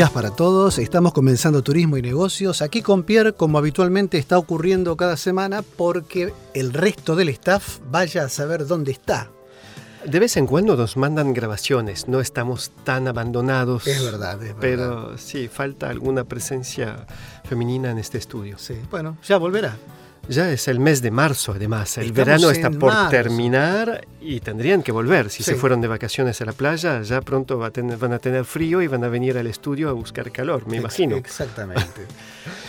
días para todos. Estamos comenzando Turismo y Negocios. Aquí con Pierre, como habitualmente está ocurriendo cada semana, porque el resto del staff vaya a saber dónde está. De vez en cuando nos mandan grabaciones, no estamos tan abandonados. Es verdad, es verdad. Pero sí, falta alguna presencia femenina en este estudio. Sí, bueno, ya volverá. Ya es el mes de marzo, además. El Estamos verano está por marzo. terminar y tendrían que volver. Si Sí. se fueron de vacaciones a la playa, ya pronto va a tener- van a tener frío y van a venir al estudio a buscar calor, me imagino. Exactamente.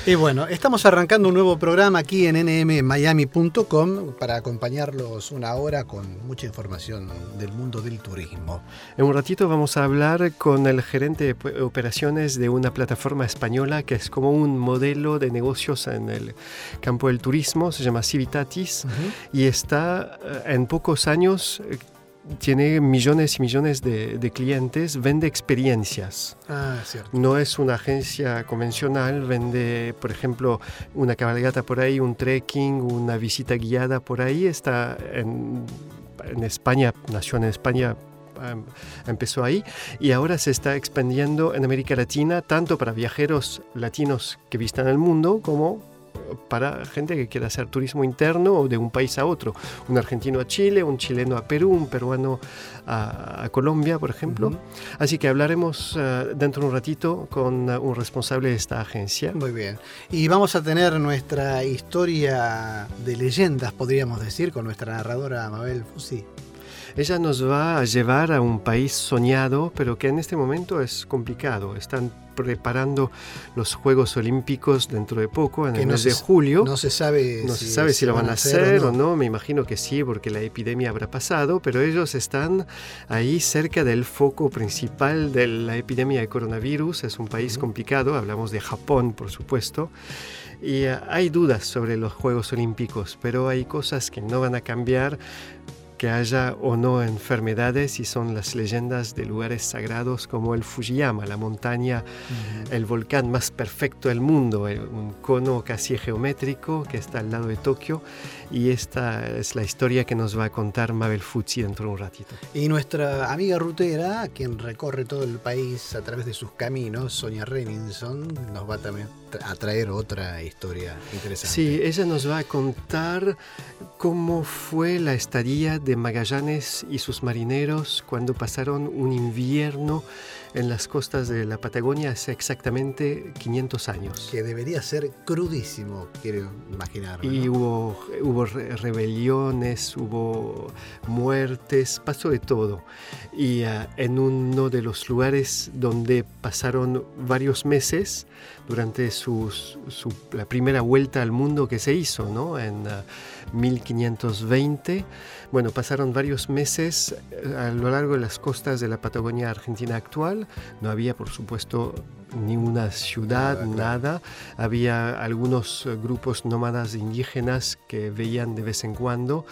y bueno, estamos arrancando un nuevo programa aquí en nmmiami.com para acompañarlos una hora con mucha información del mundo del turismo. En un ratito vamos a hablar con el gerente de operaciones de una plataforma española que es como un modelo de negocios en el campo del turismo, se llama Civitatis y está eh, en pocos años, eh, tiene millones y millones de, de clientes, vende experiencias. Ah, cierto. No es una agencia convencional, vende, por ejemplo, una cabalgata por ahí, un trekking, una visita guiada por ahí. Está en, en España, nació en España, em, empezó ahí y ahora se está expandiendo en América Latina, tanto para viajeros latinos que visitan el mundo como para gente que quiera hacer turismo interno o de un país a otro. Un argentino a Chile, un chileno a Perú, un peruano a, a Colombia, por ejemplo. Así que hablaremos eh, dentro de un ratito con eh, un responsable de esta agencia. Muy bien. Y vamos a tener nuestra historia de leyendas, podríamos decir, con nuestra narradora Mabel Fusi. Ella nos va a llevar a un país soñado, pero que en este momento es complicado. Están preparando los Juegos Olímpicos dentro de poco, en Que el no mes se- de julio. No se sabe No se sabe si lo van a hacer o no, me imagino que sí, porque la epidemia habrá pasado, pero ellos están ahí cerca del foco principal de la epidemia de coronavirus. Es un país complicado, hablamos de Japón, por supuesto. Y eh, hay dudas sobre los Juegos Olímpicos, pero hay cosas que no van a cambiar que haya o no enfermedades y son las leyendas de lugares sagrados como el Fujiyama, la montaña el volcán más perfecto del mundo, eh, un cono casi geométrico que está al lado de Tokio. Y esta es la historia que nos va a contar Mabel Fuzzi dentro de un ratito. Y nuestra amiga rutera, quien recorre todo el país a través de sus caminos, Sonia Renninson, nos va también a traer otra historia interesante. Sí, ella nos va a contar cómo fue la estadía de Magallanes y sus marineros cuando pasaron un invierno en las costas de la Patagonia hace exactamente 500 años. Que debería ser crudísimo, quiero imaginarme. Y ¿no? hubo, hubo re- rebeliones, hubo muertes, pasó de todo. Y ah, en uno de los lugares donde pasaron varios meses, durante sus- su- la primera vuelta al mundo que se hizo, ¿no? En ah, 1520, bueno, pasaron varios meses eh, a lo largo de las costas de la Patagonia Argentina actual. No había, por supuesto, ni una ciudad, Nada, nada. Había algunos grupos nómadas indígenas que veían de vez en cuando,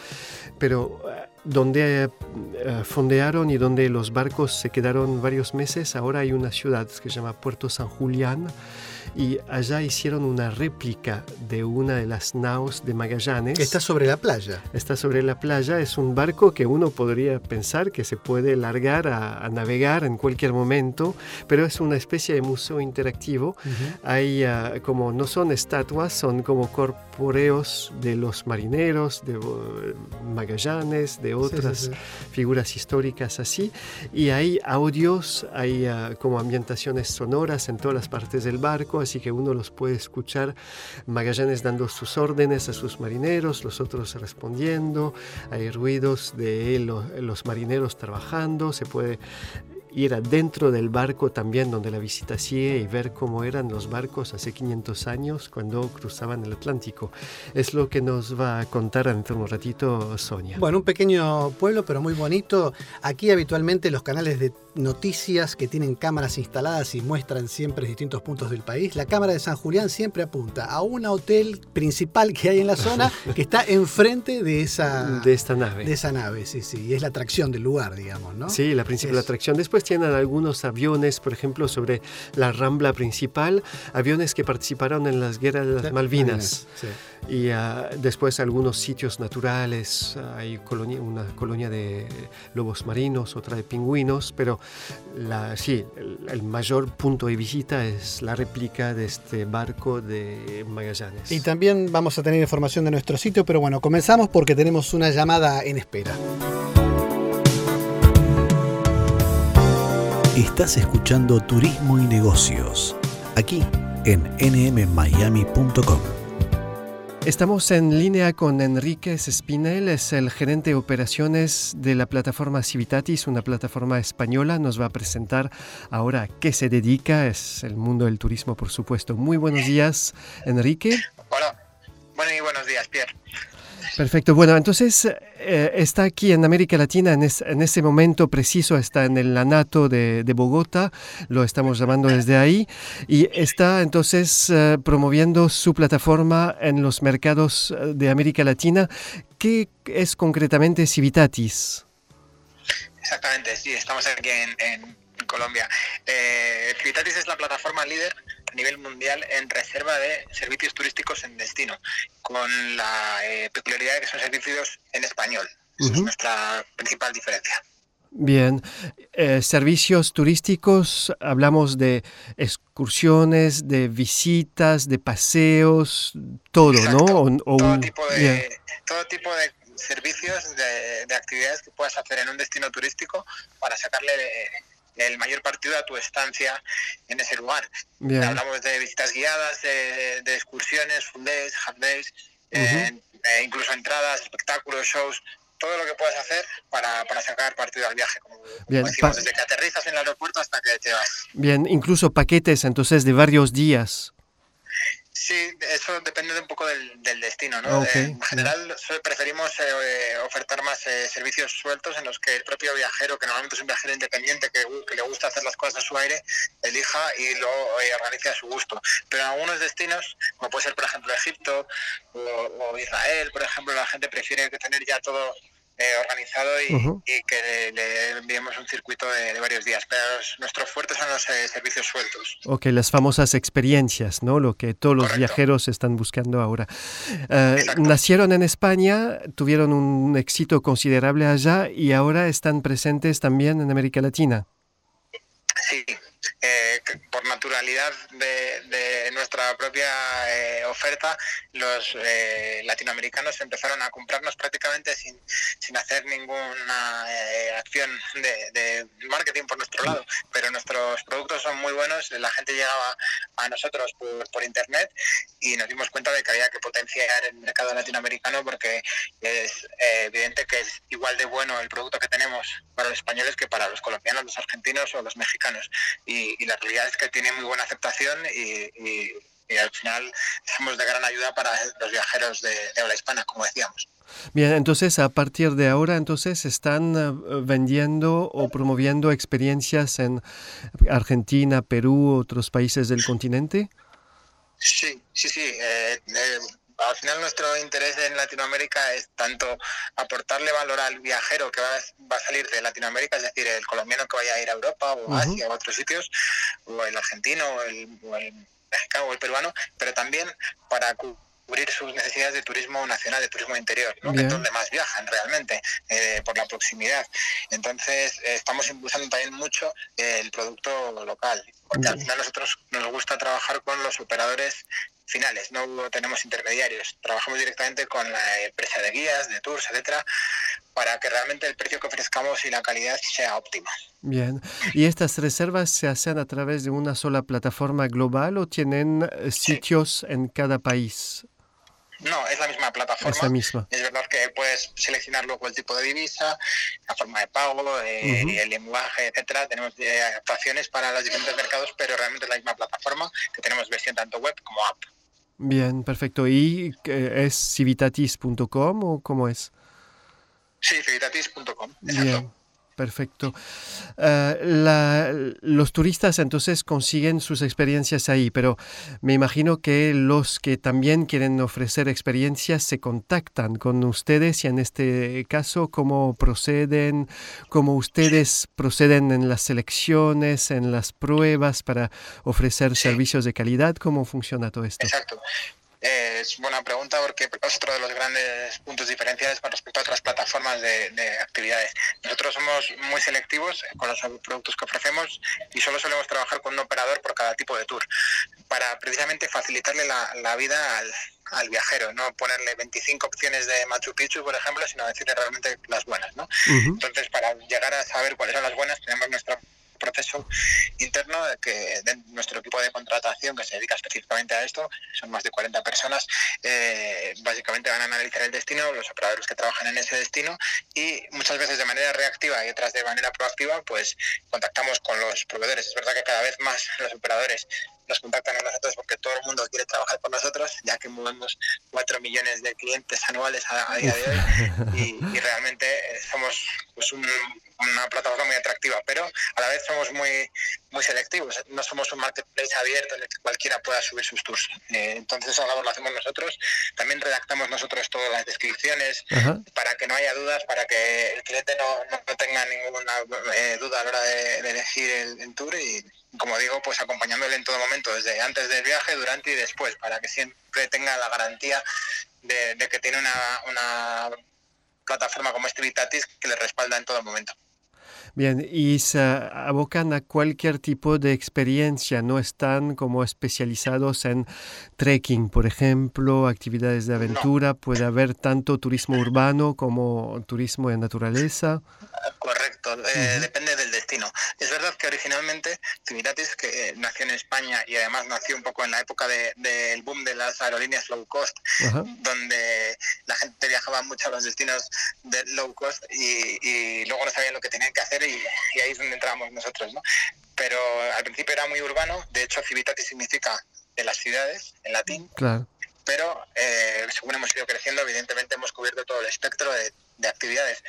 pero eh, donde eh, fondearon y donde los barcos se quedaron varios meses, ahora hay una ciudad que se llama Puerto San Julián y allá hicieron una réplica de una de las naos de Magallanes. Que está sobre la playa. Está sobre la playa, es un barco que uno podría pensar que se puede largar a, navegar en cualquier momento, pero es una especie de museo interactivo. Hay ah, como no son estatuas, son como corporeos de los marineros, de Magallanes, de otras figuras históricas así, y hay audios, hay ah, como ambientaciones sonoras en todas las partes del barco, así que uno los puede escuchar. Magallanes dando sus órdenes a sus marineros, los otros respondiendo, hay ruidos de los marineros trabajando, se puede ir adentro del barco también donde la visita sigue y ver cómo eran los barcos hace 500 años cuando cruzaban el Atlántico. Es lo que nos va a contar dentro de un ratito Sonia. Bueno, un pequeño pueblo pero muy bonito. Aquí habitualmente los canales de noticias que tienen cámaras instaladas y muestran siempre distintos puntos del país. La cámara de San Julián siempre apunta a un hotel principal que hay en la zona que está enfrente de esa de esta nave. De esa nave, sí, sí, y es la atracción del lugar, digamos, ¿no? Sí, la principal atracción. Después tienen algunos aviones, por ejemplo, sobre la rambla principal, aviones que participaron en las guerras de las Malvinas. Y ah, después algunos sitios naturales, hay colonia, una colonia de lobos marinos, otra de pingüinos, pero la, sí, el, mayor punto de visita es la réplica de este barco de Magallanes. Y también vamos a tener información de nuestro sitio, pero bueno, comenzamos porque tenemos una llamada en espera. Estás escuchando Turismo y Negocios, aquí en nmmiami.com. Estamos en línea con Enrique Espinel, es el gerente de operaciones de la plataforma Civitatis, una plataforma española. Nos va a presentar ahora a qué se dedica, es el mundo del turismo, por supuesto. Muy buenos días, Enrique. Hola, bueno, y buenos días, Pierre. Perfecto. Bueno, entonces eh, está aquí en América Latina en, ese momento preciso, está en el Anato de, Bogotá, lo estamos llamando desde ahí, y está entonces eh, promoviendo su plataforma en los mercados eh, de América Latina. ¿Qué es concretamente Civitatis? Exactamente, sí, estamos aquí en, Colombia. Civitatis es la plataforma líder a nivel mundial en reserva de servicios turísticos en destino, con la eh, peculiaridad de que son servicios en español. Esa es nuestra principal diferencia. Bien, eh, servicios turísticos, hablamos de excursiones, de visitas, de paseos, todo, ¿no? todo, tipo de, todo tipo de servicios, de, de, actividades que puedas hacer en un destino turístico para sacarle el mayor partido a tu estancia en ese lugar. Hablamos de visitas guiadas, de, excursiones, full days, half days, eh, eh, incluso entradas, espectáculos, shows, todo lo que puedas hacer para, para sacar partido al viaje, como, decimos, desde que aterrizas en el aeropuerto hasta que te vas. Bien, incluso paquetes entonces de varios días. Sí, eso depende de un poco del, destino, ¿no? en general preferimos eh, ofertar más eh, servicios sueltos en los que el propio viajero, que normalmente es un viajero independiente que, le gusta hacer las cosas a su aire, elija y lo eh, organice a su gusto. Pero en algunos destinos, como puede ser por ejemplo Egipto o, Israel, por ejemplo, la gente prefiere tener ya todo organizado y, que le, enviemos un circuito de, varios días. Pero nuestros fuertes son los eh, servicios sueltos. Ok, las famosas experiencias, ¿no? Lo que todos los viajeros están buscando ahora. Eh, nacieron en España, tuvieron un éxito considerable allá y ahora están presentes también en América Latina. Sí, eh, por naturalidad de, nuestra propia eh, oferta, los eh, latinoamericanos empezaron a comprarnos prácticamente sin, sin hacer ninguna acción de, marketing por nuestro lado. Pero nuestros productos son muy buenos, la gente llegaba a nosotros por, por internet y nos dimos cuenta de que había que potenciar el mercado latinoamericano porque es evidente que es igual de bueno el producto que tenemos para los españoles que para los colombianos, los argentinos o los mexicanos. Y, la realidad es que tiene muy buena aceptación y, al final somos de gran ayuda para los viajeros de, habla hispana, como decíamos. Bien, entonces a partir de ahora, entonces están eh, vendiendo o promoviendo experiencias en Argentina, Perú, otros países del continente. Sí, sí, sí. Eh, eh, al final nuestro interés en Latinoamérica es tanto aportarle valor al viajero que va, a salir de Latinoamérica, es decir, el colombiano que vaya a ir a Europa o a Asia o a otros sitios, o el argentino o el, mexicano o el peruano, pero también para cubrir sus necesidades de turismo nacional, de turismo interior, ¿no? que es donde más viajan realmente, eh, por la proximidad. Entonces, eh, estamos impulsando también mucho el producto local, porque al final nosotros nos gusta trabajar con los operadores finales, no tenemos intermediarios, trabajamos directamente con la empresa de guías, de tours, etcétera, para que realmente el precio que ofrezcamos y la calidad sea óptima. Bien, ¿y estas reservas se hacen a través de una sola plataforma global o tienen eh, sitios en cada país? No, es la misma plataforma. Es la misma. Es verdad que puedes seleccionar luego el tipo de divisa, la forma de pago, eh, el lenguaje, etcétera. Tenemos eh, adaptaciones para los diferentes mercados, pero realmente es la misma plataforma que tenemos versión tanto web como app. Bien, perfecto. ¿Y es civitatis.com o cómo es? Sí, civitatis.com. Bien. Perfecto. Eh, los turistas entonces consiguen sus experiencias ahí, pero me imagino que los que también quieren ofrecer experiencias se contactan con ustedes y en este caso, ¿cómo proceden? ¿Cómo ustedes proceden en las selecciones, en las pruebas para ofrecer servicios de calidad? ¿Cómo funciona todo esto? Exacto. Es buena pregunta porque es otro de los grandes puntos diferenciales con respecto a otras plataformas de, actividades. Nosotros somos muy selectivos con los productos que ofrecemos y solo solemos trabajar con un operador por cada tipo de tour para precisamente facilitarle la, vida al, viajero, no ponerle 25 opciones de Machu Picchu, por ejemplo, sino decirle realmente las buenas. ¿no? Entonces, para llegar a saber cuáles son las buenas, tenemos nuestra proceso interno que de nuestro equipo de contratación que se dedica específicamente a esto, son más de 40 personas, eh, básicamente van a analizar el destino, los operadores que trabajan en ese destino y muchas veces de manera reactiva y otras de manera proactiva, pues contactamos con los proveedores. Es verdad que cada vez más los operadores nos contactan a nosotros porque todo el mundo quiere trabajar con nosotros, ya que movemos 4 millones de clientes anuales a, día de hoy y, realmente eh, somos pues, una plataforma muy atractiva, pero a la vez somos muy, muy selectivos, no somos un marketplace abierto en el que cualquiera pueda subir sus tours. Eh, entonces esa labor lo hacemos nosotros, también redactamos nosotros todas las descripciones para que no haya dudas, para que el cliente no, no, tenga ninguna eh, duda a la hora de, elegir el, el tour y como digo, pues acompañándole en todo momento, desde antes del viaje, durante y después, para que siempre tenga la garantía de, que tiene una, plataforma como este que le respalda en todo momento. Bien, y se abocan a cualquier tipo de experiencia, no están como especializados en trekking, por ejemplo, actividades de aventura, puede haber tanto turismo urbano como turismo de naturaleza. Correcto, eh, depende del destino. Es verdad que originalmente Civitatis, que nació en España y además nació un poco en la época del boom de las aerolíneas low cost, donde la gente viajaba mucho a los destinos de low cost y, luego no sabían lo que tenían que hacer y, ahí es donde entrábamos nosotros, ¿no? Pero al principio era muy urbano, de hecho Civitatis significa de las ciudades en latín. Claro pero eh, según hemos ido creciendo, evidentemente hemos cubierto todo el espectro de actividades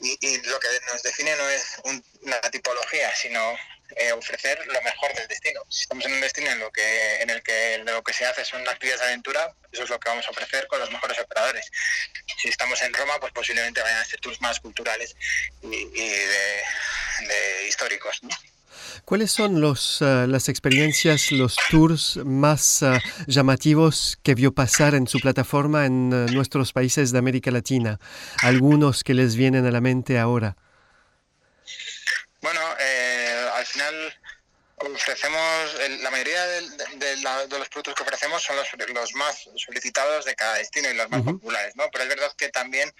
y, lo que nos define no es una tipología, sino eh, ofrecer lo mejor del destino. Si estamos en un destino en, lo que, en el que lo que se hace son actividades de aventura, eso es lo que vamos a ofrecer con los mejores operadores. Si estamos en Roma, pues posiblemente vayan a ser tours más culturales y, de, de, históricos. ¿no? ¿Cuáles son los, eh, las experiencias, los tours más eh, llamativos que vio pasar en su plataforma en eh, nuestros países de América Latina? Algunos que les vienen a la mente ahora. Bueno, al final ofrecemos, la mayoría de, los productos que ofrecemos son los, más solicitados de cada destino y los más populares, ¿no? Pero es verdad que también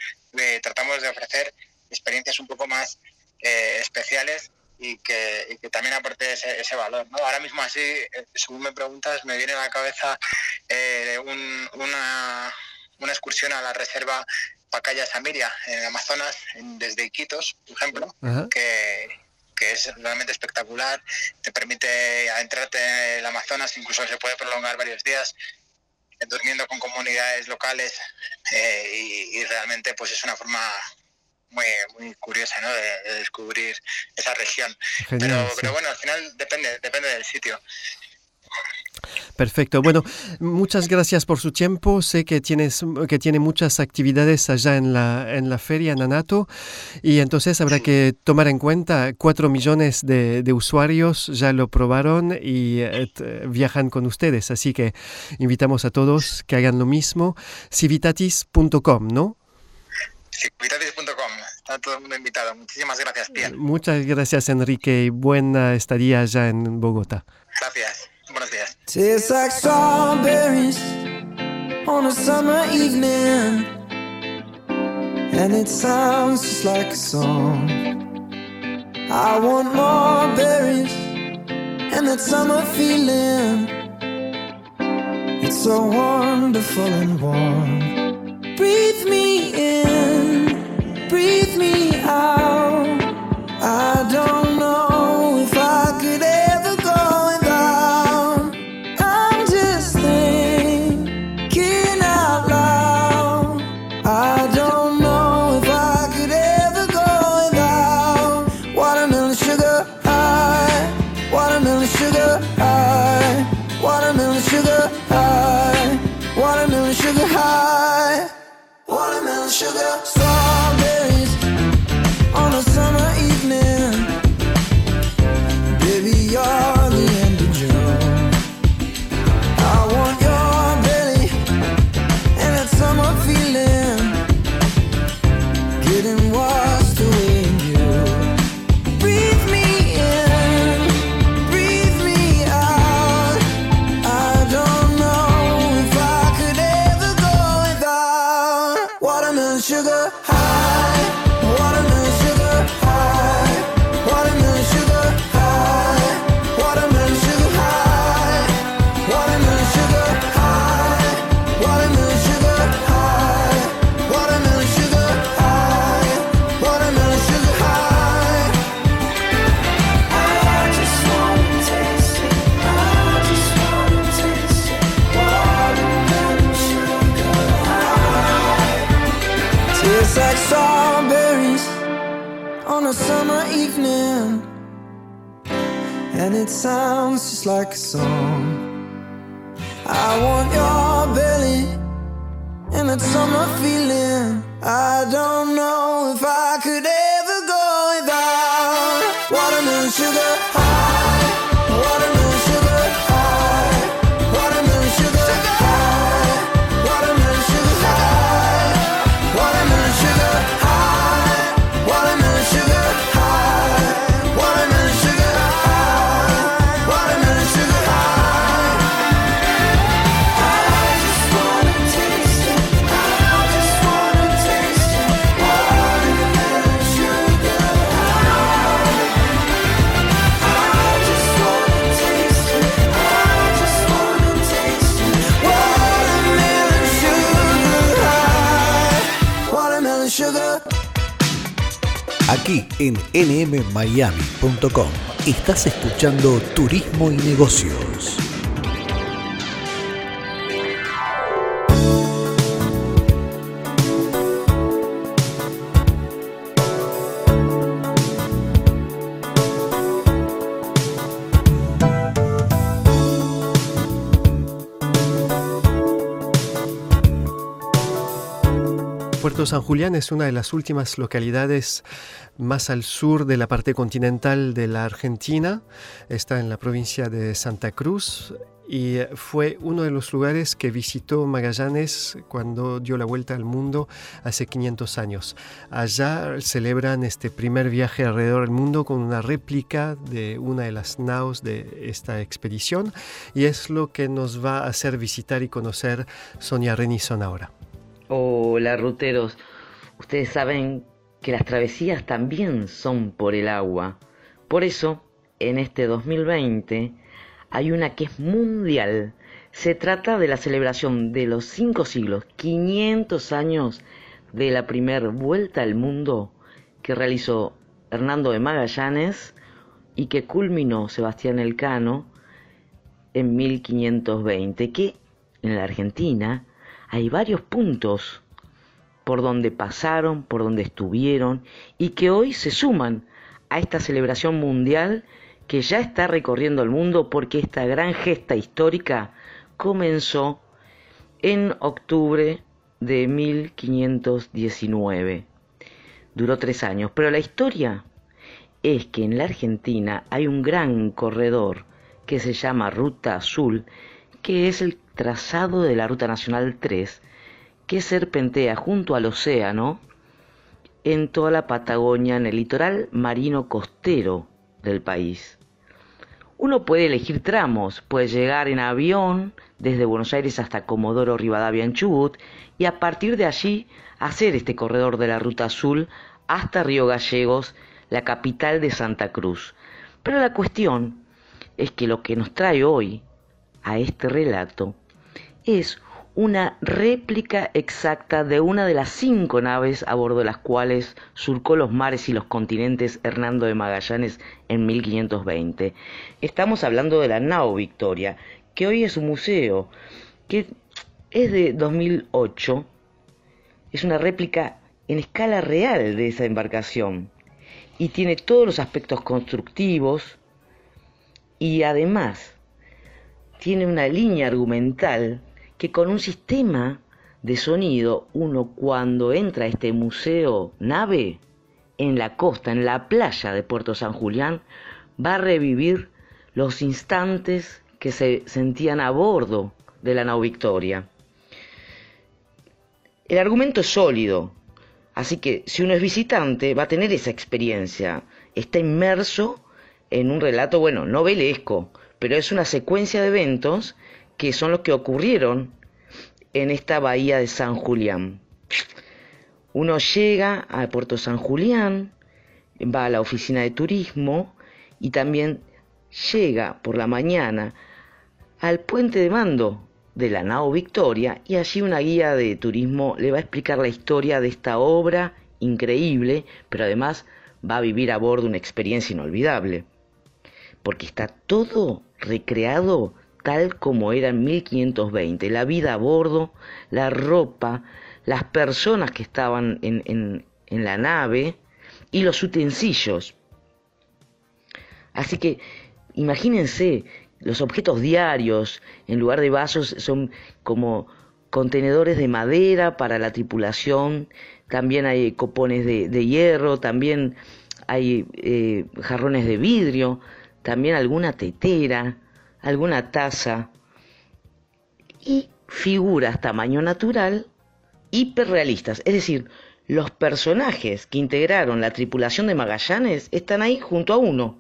tratamos de ofrecer experiencias un poco más especiales y que, también aporte ese, valor. ¿no? Ahora mismo así, eh, según me preguntas, me viene a la cabeza eh, una, una excursión a la reserva Pacaya Samiria en Amazonas, desde Iquitos, por ejemplo, que, que es realmente espectacular, te permite adentrarte en el Amazonas, incluso se puede prolongar varios días eh, durmiendo con comunidades locales y, y, realmente pues es una forma muy, muy curiosa ¿no? de, descubrir esa región. pero, pero bueno, al final depende, depende del sitio. Perfecto. Bueno, muchas gracias por su tiempo. Sé que tienes que tiene muchas actividades allá en la en la feria Nanato y entonces habrá que tomar en cuenta cuatro millones de, usuarios ya lo probaron y eh, viajan con ustedes. Así que invitamos a todos que hagan lo mismo. Civitatis.com, ¿no? Civitatis.com. Está todo el mundo invitado. Muchísimas gracias, Pierre. Muchas gracias, Enrique, y buena estadía allá en Bogotá. Gracias. Buenos días. Tastes like strawberries on a summer evening, and it sounds just like a song. I want more berries and that summer feeling. It's so wonderful and warm. Breathe me that summer feeling. I don't know nmmiami.com. Estás escuchando Turismo y Negocios. San Julián es una de las últimas localidades más al sur de la parte continental de la Argentina. Está en la provincia de Santa Cruz y fue uno de los lugares que visitó Magallanes cuando dio la vuelta al mundo hace 500 años. Allá celebran este primer viaje alrededor del mundo con una réplica de una de las naos de esta expedición y es lo que nos va a hacer visitar y conocer Sonia Renison ahora. Hola ruteros, ustedes saben que las travesías también son por el agua. Por eso, en este 2020 hay una que es mundial. Se trata de la celebración de los cinco siglos, 500 años de la primer vuelta al mundo que realizó Hernando de Magallanes y que culminó Sebastián Elcano en 1520, que en la Argentina hay varios puntos por donde pasaron, por donde estuvieron y que hoy se suman a esta celebración mundial que ya está recorriendo el mundo porque esta gran gesta histórica comenzó en octubre de 1519. Duró tres años, pero la historia es que en la Argentina hay un gran corredor que se llama Ruta Azul, que es el trazado de la Ruta Nacional 3, que serpentea junto al océano en toda la Patagonia, en el litoral marino costero del país. Uno puede elegir tramos, puede llegar en avión desde Buenos Aires hasta Comodoro Rivadavia en Chubut y a partir de allí hacer este corredor de la Ruta Azul hasta Río Gallegos, la capital de Santa Cruz. Pero la cuestión es que lo que nos trae hoy a este relato es una réplica exacta de una de las cinco naves a bordo de las cuales surcó los mares y los continentes Hernando de Magallanes en 1520. Estamos hablando de la nao Victoria, que hoy es un museo, que es de 2008, es una réplica en escala real de esa embarcación y tiene todos los aspectos constructivos y además tiene una línea argumental que con un sistema de sonido, uno cuando entra a este museo nave en la costa, en la playa de Puerto San Julián, va a revivir los instantes que se sentían a bordo de la nao Victoria. El argumento es sólido, así que si uno es visitante va a tener esa experiencia, está inmerso en un relato, bueno, novelesco, pero es una secuencia de eventos que son los que ocurrieron en esta bahía de San Julián. Uno llega a Puerto San Julián, va a la oficina de turismo y también llega por la mañana al puente de mando de la nao Victoria y allí una guía de turismo le va a explicar la historia de esta obra increíble, pero además va a vivir a bordo una experiencia inolvidable, porque está todo recreado tal como era en 1520, la vida a bordo, la ropa, las personas que estaban en, en la nave y los utensilios. Así que imagínense, los objetos diarios en lugar de vasos son como contenedores de madera para la tripulación, también hay copones de, de hierro, también hay eh, jarrones de vidrio, también alguna tetera, alguna taza y figuras tamaño natural hiperrealistas. Es decir, los personajes que integraron la tripulación de Magallanes están ahí junto a uno.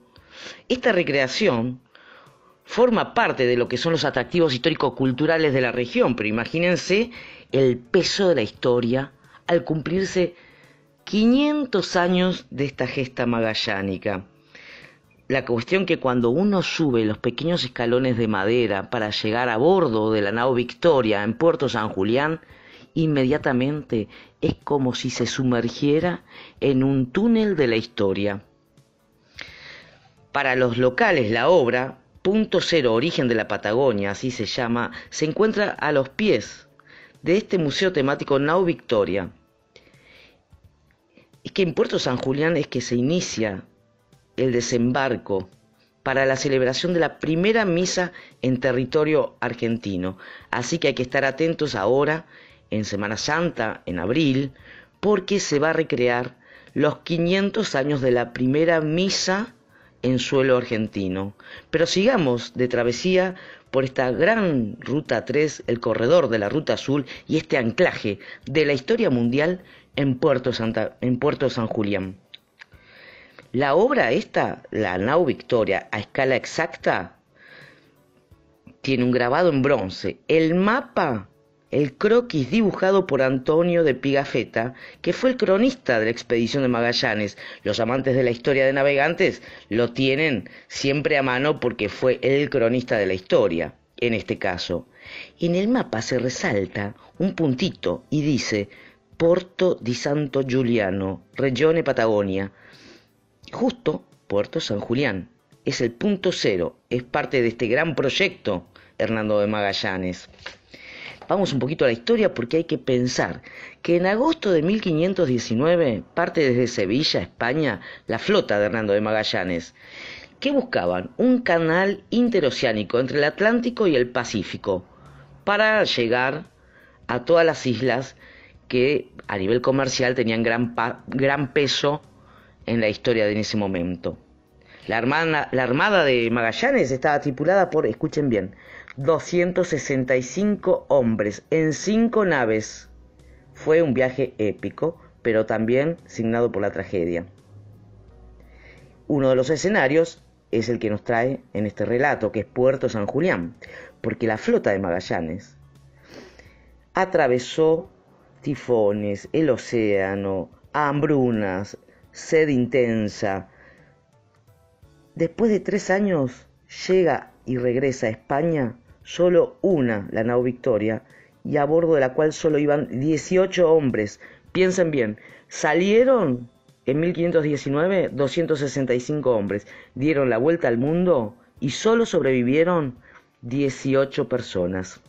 Esta recreación forma parte de lo que son los atractivos histórico-culturales de la región, pero imagínense el peso de la historia al cumplirse 500 años de esta gesta magallánica la cuestión que cuando uno sube los pequeños escalones de madera para llegar a bordo de la nao Victoria en Puerto San Julián, inmediatamente es como si se sumergiera en un túnel de la historia. Para los locales la obra, Punto Cero Origen de la Patagonia, así se llama, se encuentra a los pies de este museo temático Nao Victoria. Es que en Puerto San Julián es que se inicia el desembarco para la celebración de la primera misa en territorio argentino. Así que hay que estar atentos ahora, en Semana Santa, en abril, porque se va a recrear los 500 años de la primera misa en suelo argentino. Pero sigamos de travesía por esta gran Ruta 3, el corredor de la Ruta Azul y este anclaje de la historia mundial en Puerto, Santa, en Puerto San Julián. La obra esta, la Nau Victoria, a escala exacta, tiene un grabado en bronce. El mapa, el croquis dibujado por Antonio de Pigafetta, que fue el cronista de la expedición de Magallanes. Los amantes de la historia de navegantes lo tienen siempre a mano porque fue el cronista de la historia, en este caso. En el mapa se resalta un puntito y dice Porto di Santo Giuliano, Regione Patagonia, Justo Puerto San Julián. Es el punto cero, es parte de este gran proyecto Hernando de Magallanes. Vamos un poquito a la historia porque hay que pensar que en agosto de 1519 parte desde Sevilla, España, la flota de Hernando de Magallanes. que buscaban un canal interoceánico entre el Atlántico y el Pacífico para llegar a todas las islas que a nivel comercial tenían gran, gran peso en la historia de ese momento. La armada de Magallanes estaba tripulada por, escuchen bien, 265 hombres en cinco naves. Fue un viaje épico, pero también signado por la tragedia. Uno de los escenarios es el que nos trae en este relato, que es Puerto San Julián, porque la flota de Magallanes atravesó tifones, el océano, hambrunas, sed intensa. Después de tres años llega y regresa a España solo una, la nao Victoria, y a bordo de la cual solo iban 18 hombres. Piensen bien, salieron en 1519 265 hombres, dieron la vuelta al mundo y solo sobrevivieron 18 personas.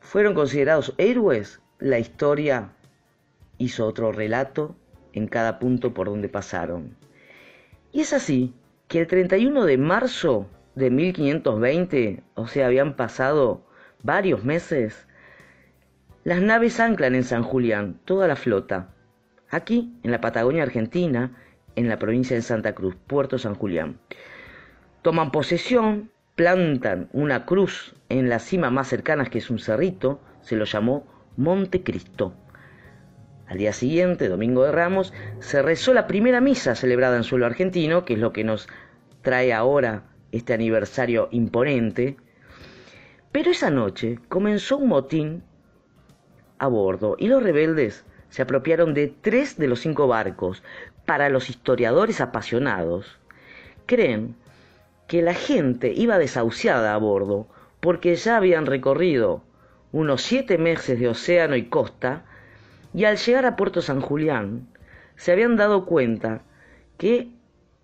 Fueron considerados héroes, la historia hizo otro relato en cada punto por donde pasaron. Y es así que el 31 de marzo de 1520, o sea, habían pasado varios meses, las naves anclan en San Julián, toda la flota, aquí en la Patagonia Argentina, en la provincia de Santa Cruz, Puerto San Julián. Toman posesión, plantan una cruz en la cima más cercana, que es un cerrito, se lo llamó Monte Cristo. Al día siguiente, Domingo de Ramos, se rezó la primera misa celebrada en suelo argentino, que es lo que nos trae ahora este aniversario imponente, pero esa noche comenzó un motín a bordo y los rebeldes se apropiaron de tres de los cinco barcos. Para los historiadores apasionados, creen que la gente iba desahuciada a bordo porque ya habían recorrido unos siete meses de océano y costa y al llegar a Puerto San Julián se habían dado cuenta que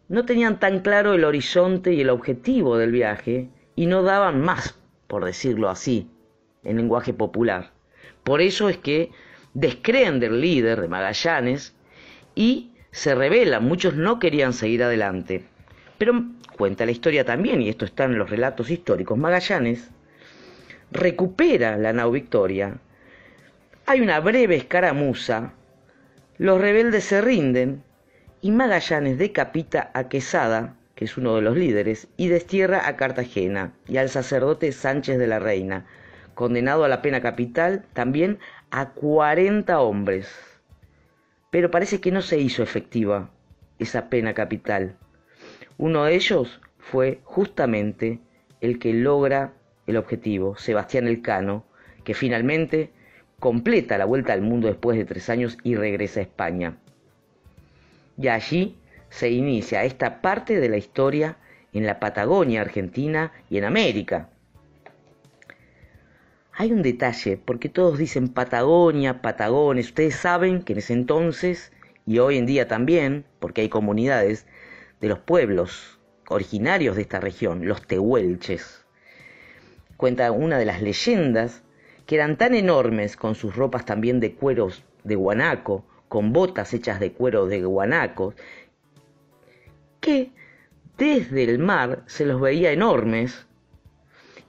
no tenían tan claro el horizonte y el objetivo del viaje y no daban más, por decirlo así, en lenguaje popular. Por eso es que descreen del líder de Magallanes y se rebelan, muchos no querían seguir adelante. Pero cuenta la historia también, y esto está en los relatos históricos, Magallanes recupera la nao Victoria. Hay una breve escaramuza, los rebeldes se rinden y Magallanes decapita a Quesada, que es uno de los líderes, y destierra a Cartagena y al sacerdote Sánchez de la Reina, condenado a la pena capital también a 40 hombres. Pero parece que no se hizo efectiva esa pena capital. Uno de ellos fue justamente el que logra el objetivo, Sebastián Elcano, que finalmente completa la vuelta al mundo después de tres años y regresa a España. Y allí se inicia esta parte de la historia en la Patagonia Argentina y en América. Hay un detalle, porque todos dicen Patagonia, Patagones, ustedes saben que en ese entonces, y hoy en día también, porque hay comunidades de los pueblos originarios de esta región, los tehuelches. Cuenta una de las leyendas que eran tan enormes con sus ropas también de cueros de guanaco, con botas hechas de cuero de guanacos, que desde el mar se los veía enormes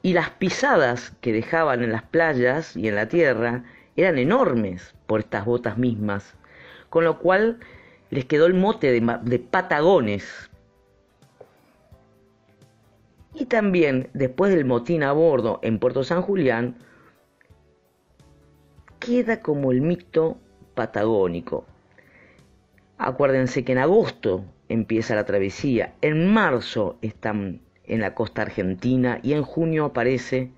y las pisadas que dejaban en las playas y en la tierra eran enormes por estas botas mismas, con lo cual les quedó el mote de, de patagones. Y también después del motín a bordo en Puerto San Julián, queda como el mito patagónico. Acuérdense que en agosto empieza la travesía, en marzo están en la costa argentina y en junio aparece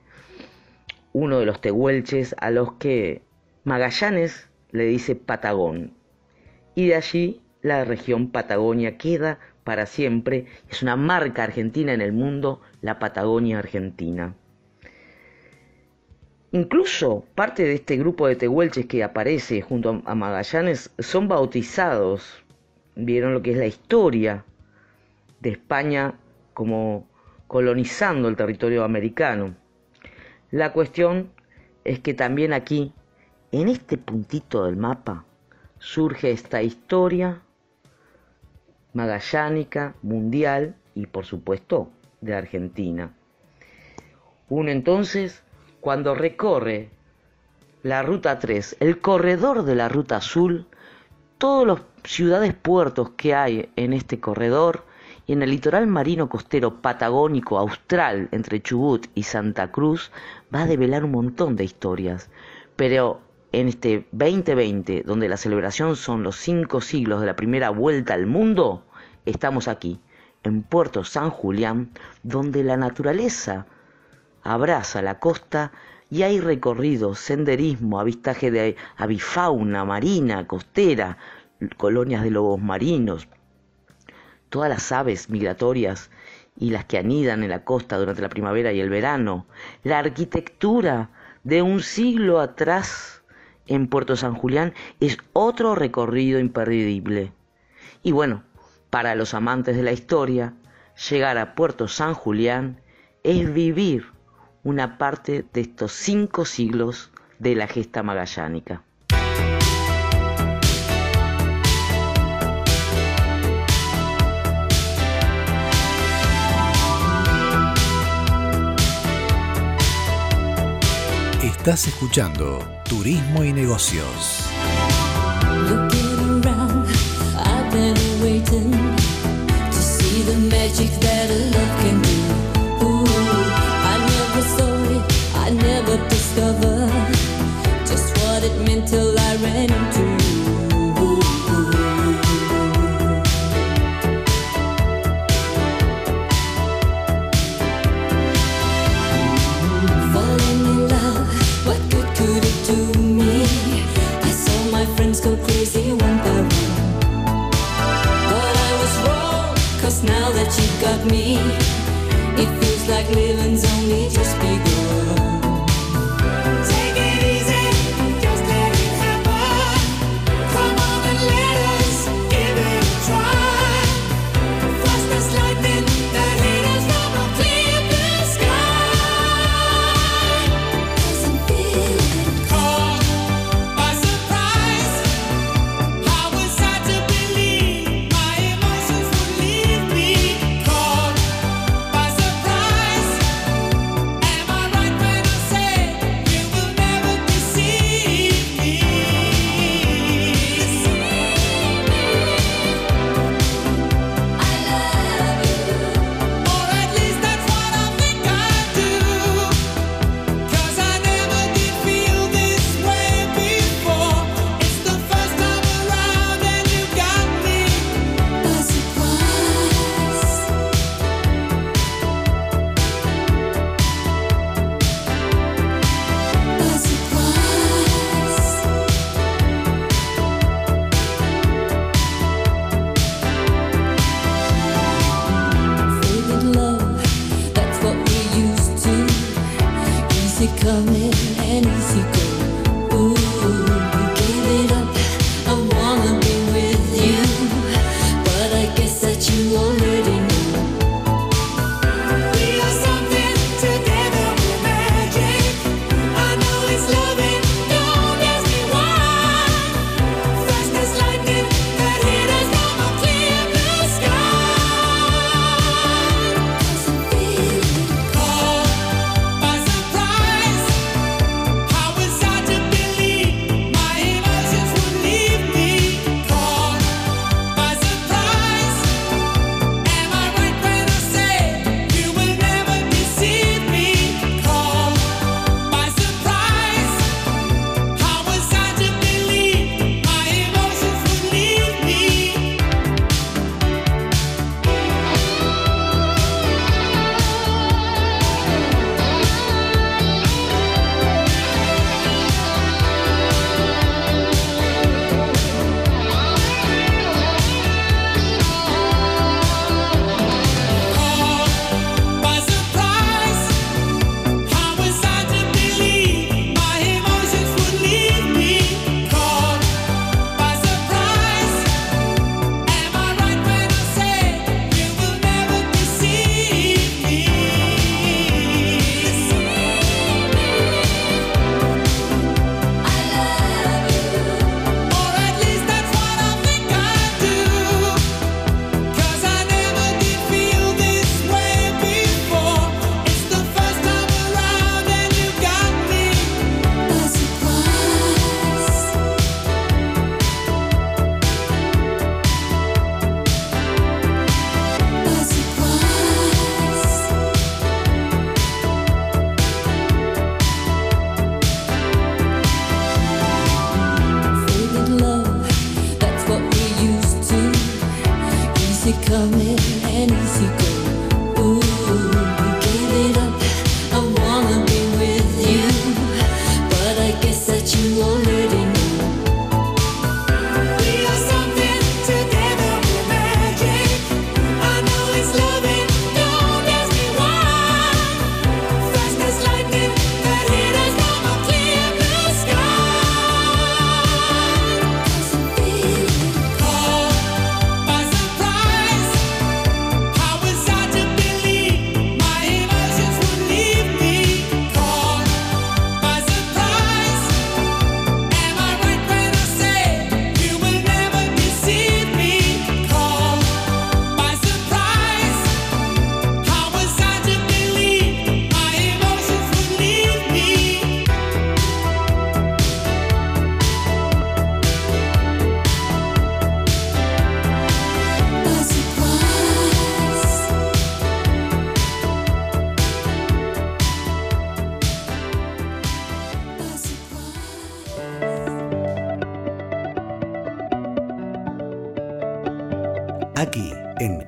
uno de los tehuelches a los que Magallanes le dice Patagón. Y de allí la región Patagonia queda para siempre, es una marca argentina en el mundo, la Patagonia argentina. Incluso parte de este grupo de tehuelches que aparece junto a Magallanes son bautizados. Vieron lo que es la historia de España como colonizando el territorio americano. La cuestión es que también aquí, en este puntito del mapa, surge esta historia magallánica, mundial y por supuesto de Argentina. Uno entonces, cuando recorre la ruta 3, el corredor de la ruta azul, todas las ciudades puertos que hay en este corredor y en el litoral marino costero patagónico austral entre Chubut y Santa Cruz va a develar un montón de historias. Pero en este 2020, donde la celebración son los cinco siglos de la primera vuelta al mundo, estamos aquí, en Puerto San Julián, donde la naturaleza abraza la costa y hay recorridos, senderismo, avistaje de avifauna marina, costera, colonias de lobos marinos, todas las aves migratorias y las que anidan en la costa durante la primavera y el verano, la arquitectura de un siglo atrás en Puerto San Julián es otro recorrido imperdible. Y bueno, para los amantes de la historia, llegar a Puerto San Julián es vivir una parte de estos cinco siglos de la gesta magallánica. Estás escuchando Turismo y Negocios. Me, it feels like living's only just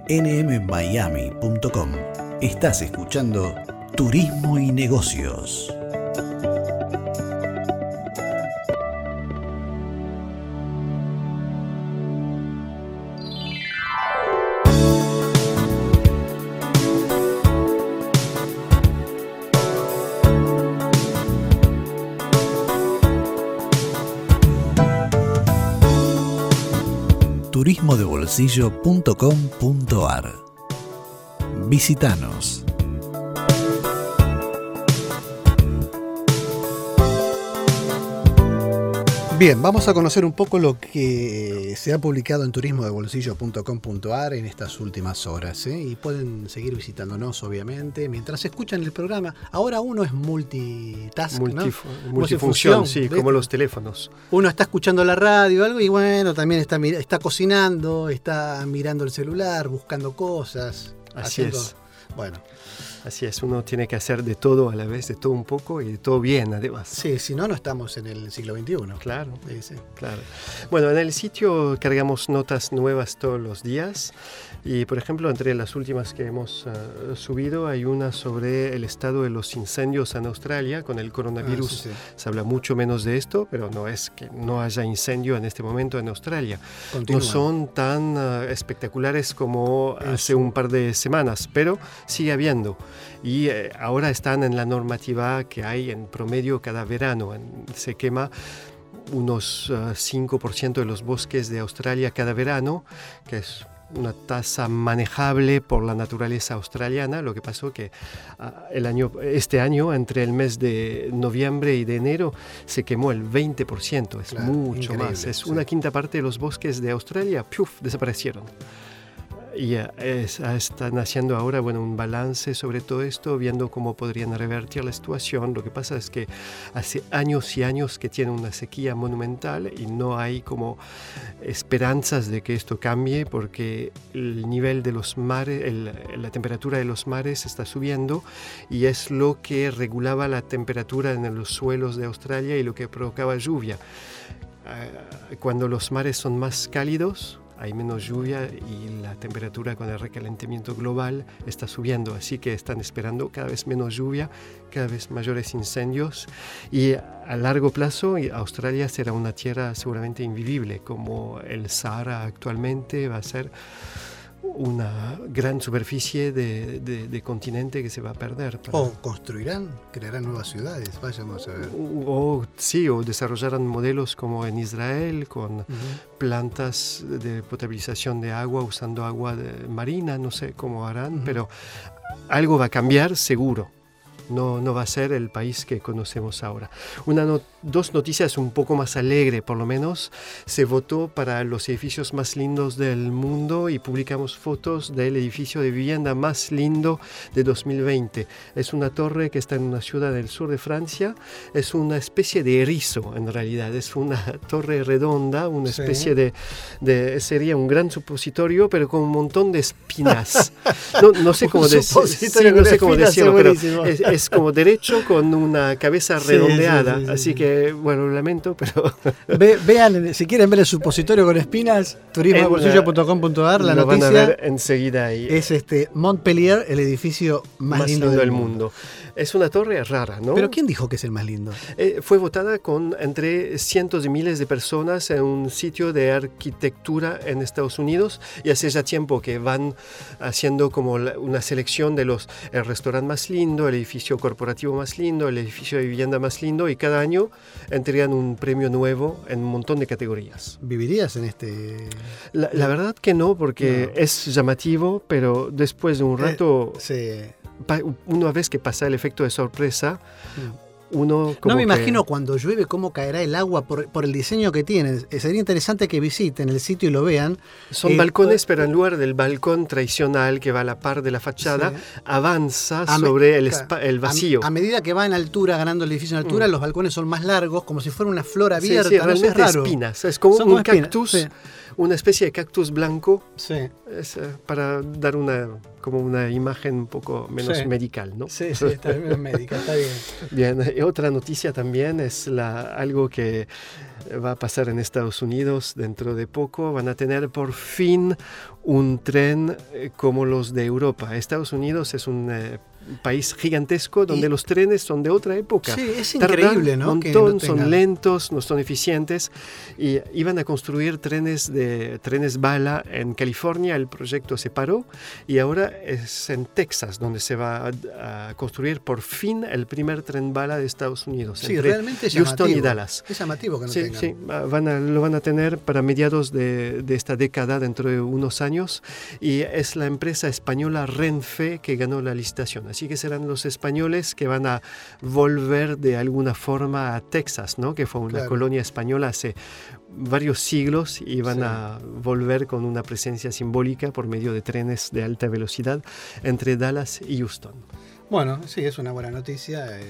nmmiami.com estás escuchando Turismo y Negocios. turismodebolsillo.com.ar Visítanos. Bien, vamos a conocer un poco lo que se ha publicado en turismodebolsillo.com.ar en estas últimas horas. ¿eh? Y pueden seguir visitándonos, obviamente, mientras escuchan el programa. Ahora uno es multitask, ¿no? Multif- Multifunción, multifunción, sí, ¿ves? como los teléfonos. Uno está escuchando la radio o algo y bueno, también está, mira- está cocinando, está mirando el celular, buscando cosas. Así haciendo- es. Bueno, Así es, uno tiene que hacer de todo a la vez, de todo un poco y de todo bien además. sí, si no, no estamos en el siglo XXI. Claro. Sí, sí. Claro. Bueno, en el sitio cargamos notas nuevas todos los días y, por ejemplo, entre las últimas que hemos eh, subido hay una sobre el estado de los incendios en Australia con el coronavirus. Ah, sí, sí. Se habla mucho menos de esto, pero no es que no haya incendio en este momento en Australia. Continúa. No son tan eh, espectaculares como hace un par de semanas, pero sigue habiendo. Y eh, ahora están en la normativa que hay en promedio cada verano. En- se quema unos eh, 5% de los bosques de Australia cada verano, que es una tasa manejable por la naturaleza australiana. Lo que pasó que ah, el año, este año, entre el mes de noviembre y de enero, se quemó el 20%. Es Claro, mucho más. Es sí. una quinta parte de los bosques de Australia, ¡piuf!, desaparecieron. Y es- están haciendo ahora bueno, un balance sobre todo esto, viendo cómo podrían revertir la situación. Lo que pasa es que hace años y años que tiene una sequía monumental y no hay como esperanzas de que esto cambie porque el nivel de los mares, el- la temperatura de los mares está subiendo y es lo que regulaba la temperatura en los suelos de Australia y lo que provocaba lluvia. Ah, Cuando los mares son más cálidos, hay menos lluvia y la temperatura con el recalentamiento global está subiendo, así que están esperando cada vez menos lluvia, cada vez mayores incendios y a largo plazo Australia será una tierra seguramente invivible como el Sahara actualmente va a ser una gran superficie de, de- de continente que se va a perder. para- O construirán, crearán nuevas ciudades, vayamos a ver. o, sí, o desarrollarán modelos como en Israel con plantas de potabilización de agua usando agua de- marina, no sé cómo harán, pero algo va a cambiar seguro. No, no va a ser el país que conocemos ahora. Una dos noticias un poco más alegre, por lo menos. Se votó para los edificios más lindos del mundo y publicamos fotos del edificio de vivienda más lindo de 2020. Es una torre que está en una ciudad del sur de Francia. Es una especie de erizo, en realidad. Es una torre redonda, una Sí. especie de, de- Sería un gran supositorio, pero con un montón de espinas. No, no sé cómo, sí, no sé decirlo, pero buenísimo. es, es como derecho con una cabeza redondeada. sí, sí, sí, Así sí. que, bueno, lo lamento, pero Ve- vean, si quieren ver el supositorio con espinas, turismobolsillo.com.ar, la lo van a noticia ver enseguida ahí. es este Montpellier, el edificio más, más lindo, del mundo. mundo. Es una torre rara, ¿no? Pero ¿quién dijo que es el más lindo? Eh, fue votada con entre cientos de miles de personas en un sitio de arquitectura en Estados Unidos y hace ya tiempo que van haciendo como una selección de los el restaurante más lindo, el edificio corporativo más lindo, el edificio de vivienda más lindo y cada año entregan un premio nuevo en un montón de categorías. ¿Vivirías en este...? La, la verdad que no, porque No. es llamativo, pero después de un rato, Sí. Una vez que pasa el efecto de sorpresa, uno como No me que- imagino cuando llueve cómo caerá el agua por, por el diseño que tienen. Eh, Sería interesante que visiten el sitio y lo vean. Son Eh, balcones, pero en lugar del balcón tradicional que va a la par de la fachada, Sí. avanza A sobre el, el a- vacío. A, medida que va en altura, ganando el edificio en altura, Mm. los balcones son más largos, como si fuera una flor Sí, abierta. sí, no sé, es raro. espinas. Es como Son un espinas, cactus, sí. Una especie de cactus blanco, Sí, es, eh, para dar una, como una imagen un poco menos Sí. medical, ¿no? sí, sí, está bien médica, está bien. Bien, y otra noticia también es la, algo que va a pasar en Estados Unidos dentro de poco. Van a tener por fin un tren eh, como los de Europa. Estados Unidos es un eh, país gigantesco donde Y- los trenes son de otra época. Sí, es increíble, ¿no? Montón, no son lentos, no son eficientes y iban a construir trenes de trenes bala en California. El proyecto se paró y ahora es en Texas donde se va a, a construir por fin el primer tren bala de Estados Unidos. Sí, entre realmente es Houston y llamativo. Dallas. Es llamativo que no Sí, tengan. sí, va- van a- lo van a tener para mediados de, de esta década, dentro de unos años, y es la empresa española Renfe que ganó la licitación. Así que serán los españoles que van a volver de alguna forma a Texas, ¿no? que fue una Claro. colonia española hace varios siglos y van Sí. a volver con una presencia simbólica por medio de trenes de alta velocidad entre Dallas y Houston. Bueno, sí, es una buena noticia. eh,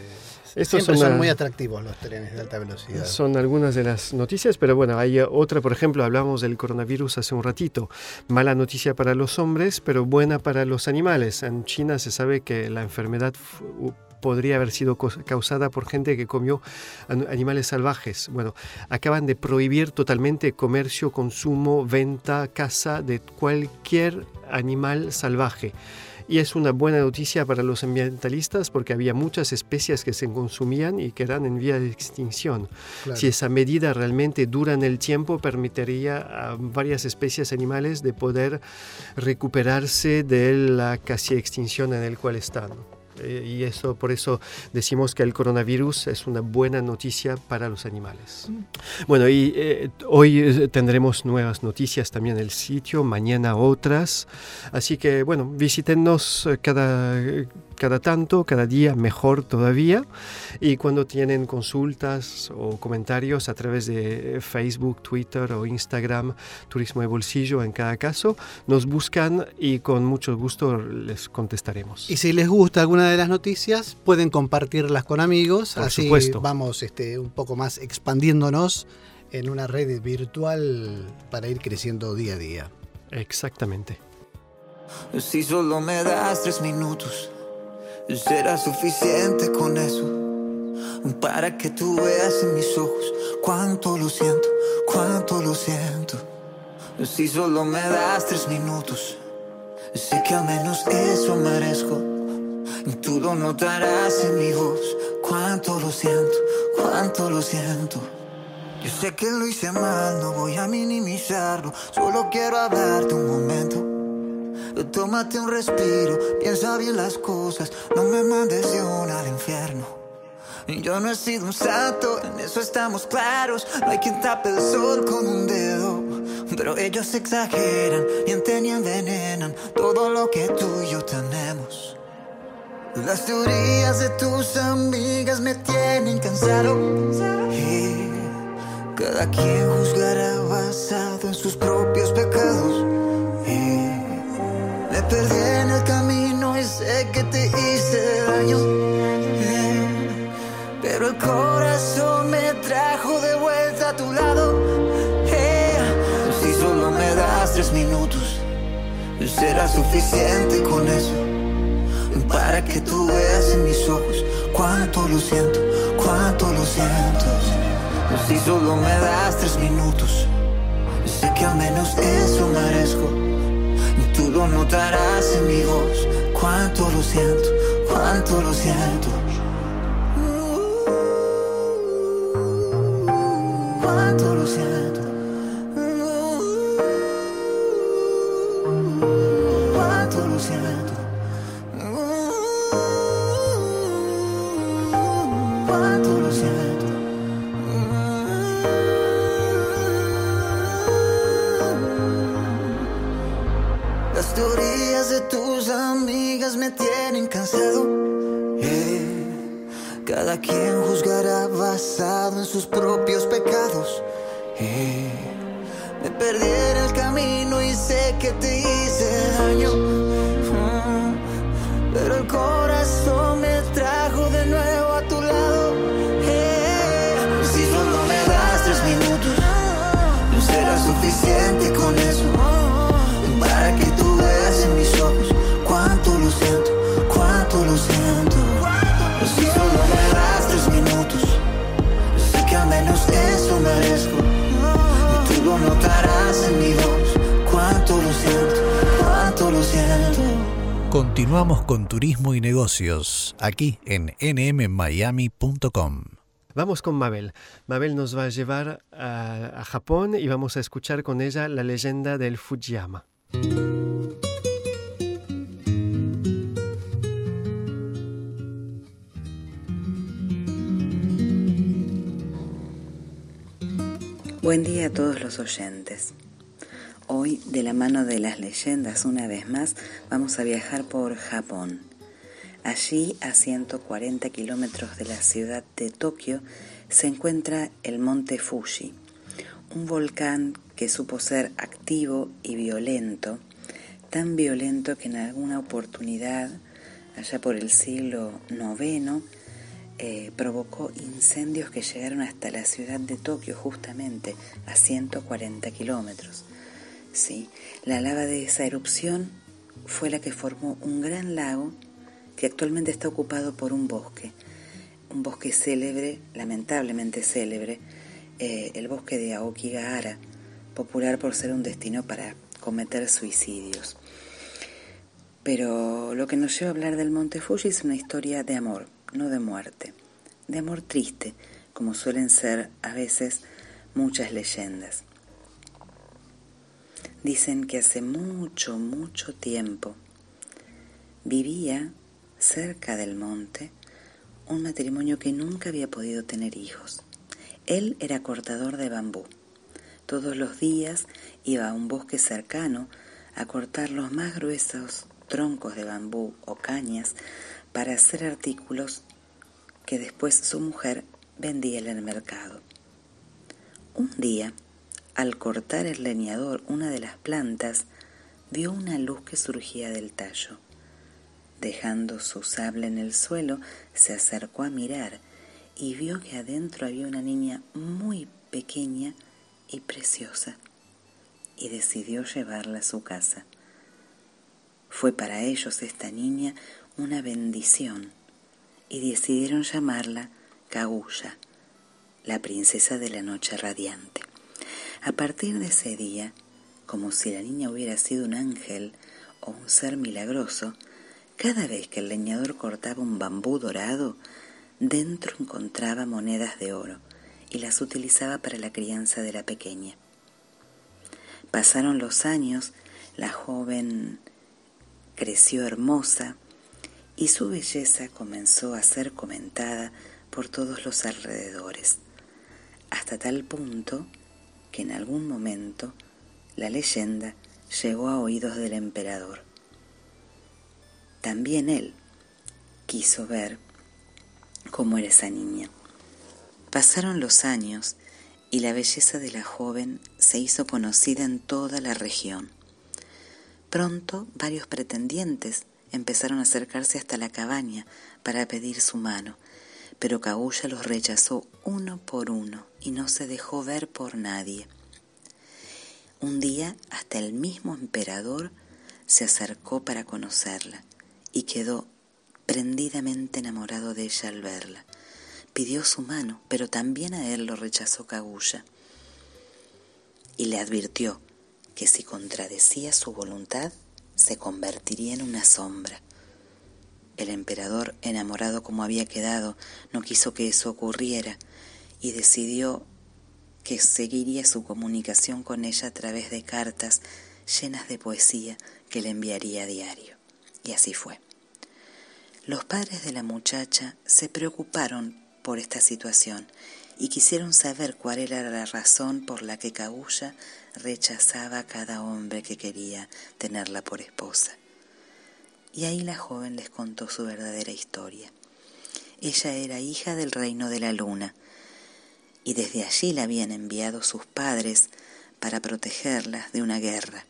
Estos siempre son son muy atractivos los trenes de alta velocidad. Son algunas de las noticias, pero bueno, hay otra, por ejemplo, hablamos del coronavirus hace un ratito. Mala noticia para los hombres, pero buena para los animales. En China se sabe que la enfermedad podría haber sido causada por gente que comió an- animales salvajes. Bueno, acaban de prohibir totalmente comercio, consumo, venta, caza de cualquier animal salvaje. Y es una buena noticia para los ambientalistas porque había muchas especies que se consumían y que eran en vía de extinción. Claro. Si esa medida realmente dura en el tiempo, permitiría a varias especies animales de poder recuperarse de la casi extinción en el cual están. Eh, y eso, por eso decimos que el coronavirus es una buena noticia para los animales. Bueno, y eh, hoy eh, tendremos nuevas noticias también en el sitio, mañana otras. Así que, bueno, visítenos eh, cada, cada tanto, cada día mejor todavía. Y cuando tienen consultas o comentarios a través de Facebook, Twitter o Instagram, Turismo de Bolsillo en cada caso, nos buscan y con mucho gusto les contestaremos. Y si les gusta alguna de las noticias, pueden compartirlas con amigos. Por así supuesto. vamos este, un poco más expandiéndonos en una red virtual para ir creciendo día a día. Exactamente. Si solo me das tres minutos, será suficiente con eso. Para que tú veas en mis ojos cuánto lo siento, cuánto lo siento. Si solo me das tres minutos, sé que al menos eso merezco. Tú lo notarás en mi voz, cuánto lo siento, cuánto lo siento. Yo sé que lo hice mal, no voy a minimizarlo, solo quiero hablarte un momento. Tómate un respiro, piensa bien las cosas, no me mandes de una al infierno. Yo no he sido un santo, en eso estamos claros. No hay quien tape el sol con un dedo. Pero ellos exageran, mienten y envenenan todo lo que tú y yo tenemos. Las teorías de tus amigas me tienen cansado. Y cada quien juzgará basado en sus propios pecados. Perdí en el camino y sé que te hice daño. Pero el corazón me trajo de vuelta a tu lado. Eh, Si solo me das tres minutos, será suficiente con eso. para que tú veas en mis ojos cuánto lo siento, cuánto lo siento. Si solo me das tres minutos, sé que al menos eso merezco. Y tú lo notarás en mi voz, cuánto lo siento, cuánto lo siento. Negocios, aquí en nmmiami.com. Vamos con Mabel. Mabel nos va a llevar a, a Japón y vamos a escuchar con ella la leyenda del Fujiyama. Buen día a todos los oyentes. Hoy, de la mano de las leyendas, una vez más, vamos a viajar por Japón. Allí, a 140 kilómetros de la ciudad de Tokio, se encuentra el monte Fuji, un volcán que supo ser activo y violento, tan violento que en alguna oportunidad, allá por el siglo IX, eh, provocó incendios que llegaron hasta la ciudad de Tokio, justamente a 140 kilómetros. Sí, la lava de esa erupción fue la que formó un gran lago que actualmente está ocupado por un bosque, un bosque célebre, lamentablemente célebre, eh, el bosque de Aokigahara, popular por ser un destino para cometer suicidios. Pero lo que nos lleva a hablar del Monte Fuji es una historia de amor, no de muerte, de amor triste, como suelen ser a veces muchas leyendas. Dicen que hace mucho, mucho tiempo vivía cerca del monte un matrimonio que nunca había podido tener hijos. Él era cortador de bambú. Todos los días iba a un bosque cercano a cortar los más gruesos troncos de bambú o cañas para hacer artículos que después su mujer vendía en el mercado. Un día, al cortar el leñador una de las plantas, vio una luz que surgía del tallo. Dejando su sable en el suelo, se acercó a mirar y vio que adentro había una niña muy pequeña y preciosa, y decidió llevarla a su casa. Fue para ellos esta niña una bendición, y decidieron llamarla Kaguya, la princesa de la noche radiante. A partir de ese día, como si la niña hubiera sido un ángel o un ser milagroso, cada vez que el leñador cortaba un bambú dorado, dentro encontraba monedas de oro y las utilizaba para la crianza de la pequeña. Pasaron los años, la joven creció hermosa y su belleza comenzó a ser comentada por todos los alrededores, hasta tal punto que en algún momento la leyenda llegó a oídos del emperador. También él quiso ver cómo era esa niña. Pasaron los años y la belleza de la joven se hizo conocida en toda la región. Pronto varios pretendientes empezaron a acercarse hasta la cabaña para pedir su mano, pero Kaguya los rechazó uno por uno y no se dejó ver por nadie. Un día hasta el mismo emperador se acercó para conocerla y quedó prendidamente enamorado de ella al verla. Pidió su mano, pero también a él lo rechazó Kaguya. Y le advirtió que si contradecía su voluntad, se convertiría en una sombra. El emperador, enamorado como había quedado, no quiso que eso ocurriera y decidió que seguiría su comunicación con ella a través de cartas llenas de poesía que le enviaría a diario. Y así fue. Los padres de la muchacha se preocuparon por esta situación y quisieron saber cuál era la razón por la que Kaguya rechazaba a cada hombre que quería tenerla por esposa. Y ahí la joven les contó su verdadera historia. Ella era hija del reino de la luna, y desde allí la habían enviado sus padres para protegerla de una guerra.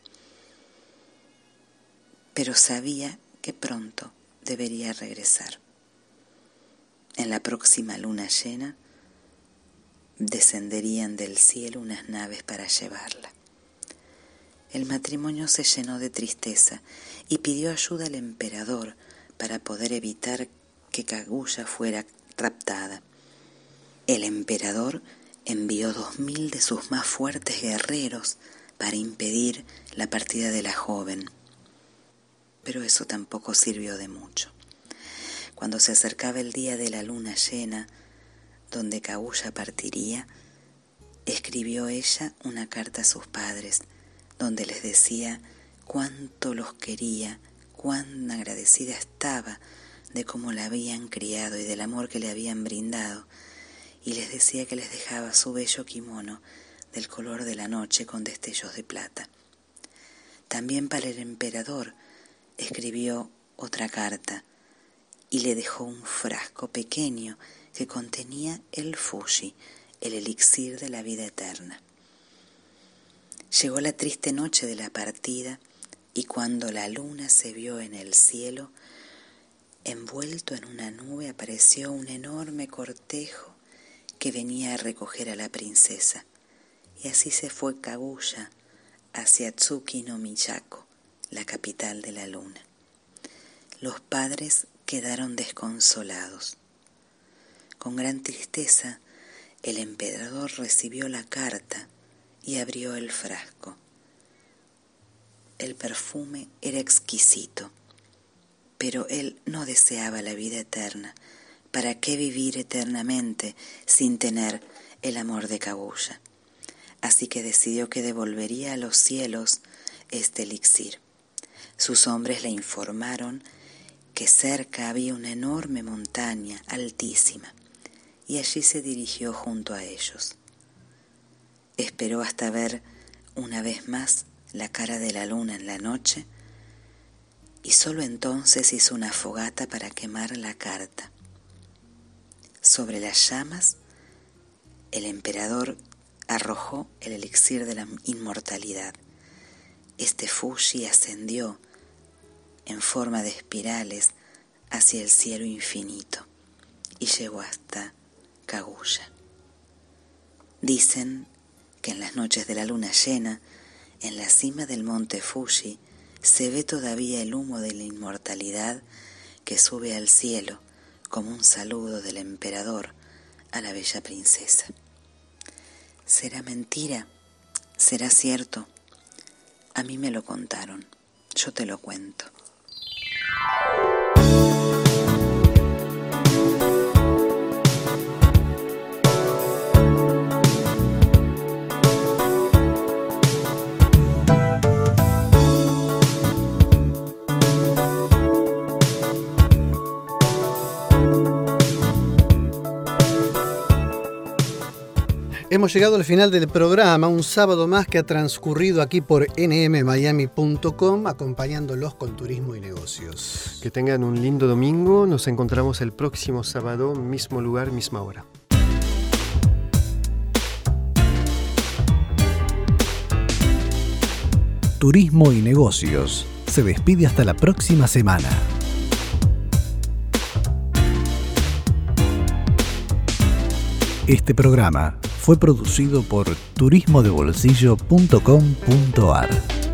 Pero sabía que pronto debería regresar. En la próxima luna llena descenderían del cielo unas naves para llevarla. El matrimonio se llenó de tristeza y pidió ayuda al emperador para poder evitar que Kaguya fuera raptada. El emperador envió dos mil de sus más fuertes guerreros para impedir la partida de la joven. Pero eso tampoco sirvió de mucho. Cuando se acercaba el día de la luna llena, donde Kaguya partiría, escribió ella una carta a sus padres, donde les decía cuánto los quería, cuán agradecida estaba de cómo la habían criado y del amor que le habían brindado, y les decía que les dejaba su bello kimono del color de la noche con destellos de plata. También para el emperador escribió otra carta y le dejó un frasco pequeño que contenía el fushi, el elixir de la vida eterna. Llegó la triste noche de la partida y cuando la luna se vio en el cielo, envuelto en una nube apareció un enorme cortejo que venía a recoger a la princesa. Y así se fue Kaguya hacia Tsuki no Miyako, la capital de la luna. Los padres quedaron desconsolados. Con gran tristeza, el emperador recibió la carta y abrió el frasco. El perfume era exquisito, pero él no deseaba la vida eterna, ¿Para qué vivir eternamente sin tener el amor de Kaguya? Así que decidió que devolvería a los cielos este elixir. Sus hombres le informaron que cerca había una enorme montaña altísima y allí se dirigió junto a ellos. Esperó hasta ver una vez más la cara de la luna en la noche y sólo entonces hizo una fogata para quemar la carta. Sobre las llamas, el emperador arrojó el elixir de la inmortalidad. Este Fushi ascendió en forma de espirales hacia el cielo infinito y llegó hasta Kaguya. Dicen que en las noches de la luna llena, en la cima del monte Fuji, se ve todavía el humo de la inmortalidad que sube al cielo como un saludo del emperador a la bella princesa. ¿Será mentira? ¿Será cierto? A mí me lo contaron, yo te lo cuento. Hemos llegado al final del programa, un sábado más que ha transcurrido aquí por nmmiami.com acompañándolos con turismo y negocios. Que tengan un lindo domingo, nos encontramos el próximo sábado, mismo lugar, misma hora. Turismo y negocios se despide hasta la próxima semana. Este programa fue producido por turismodebolsillo.com.ar.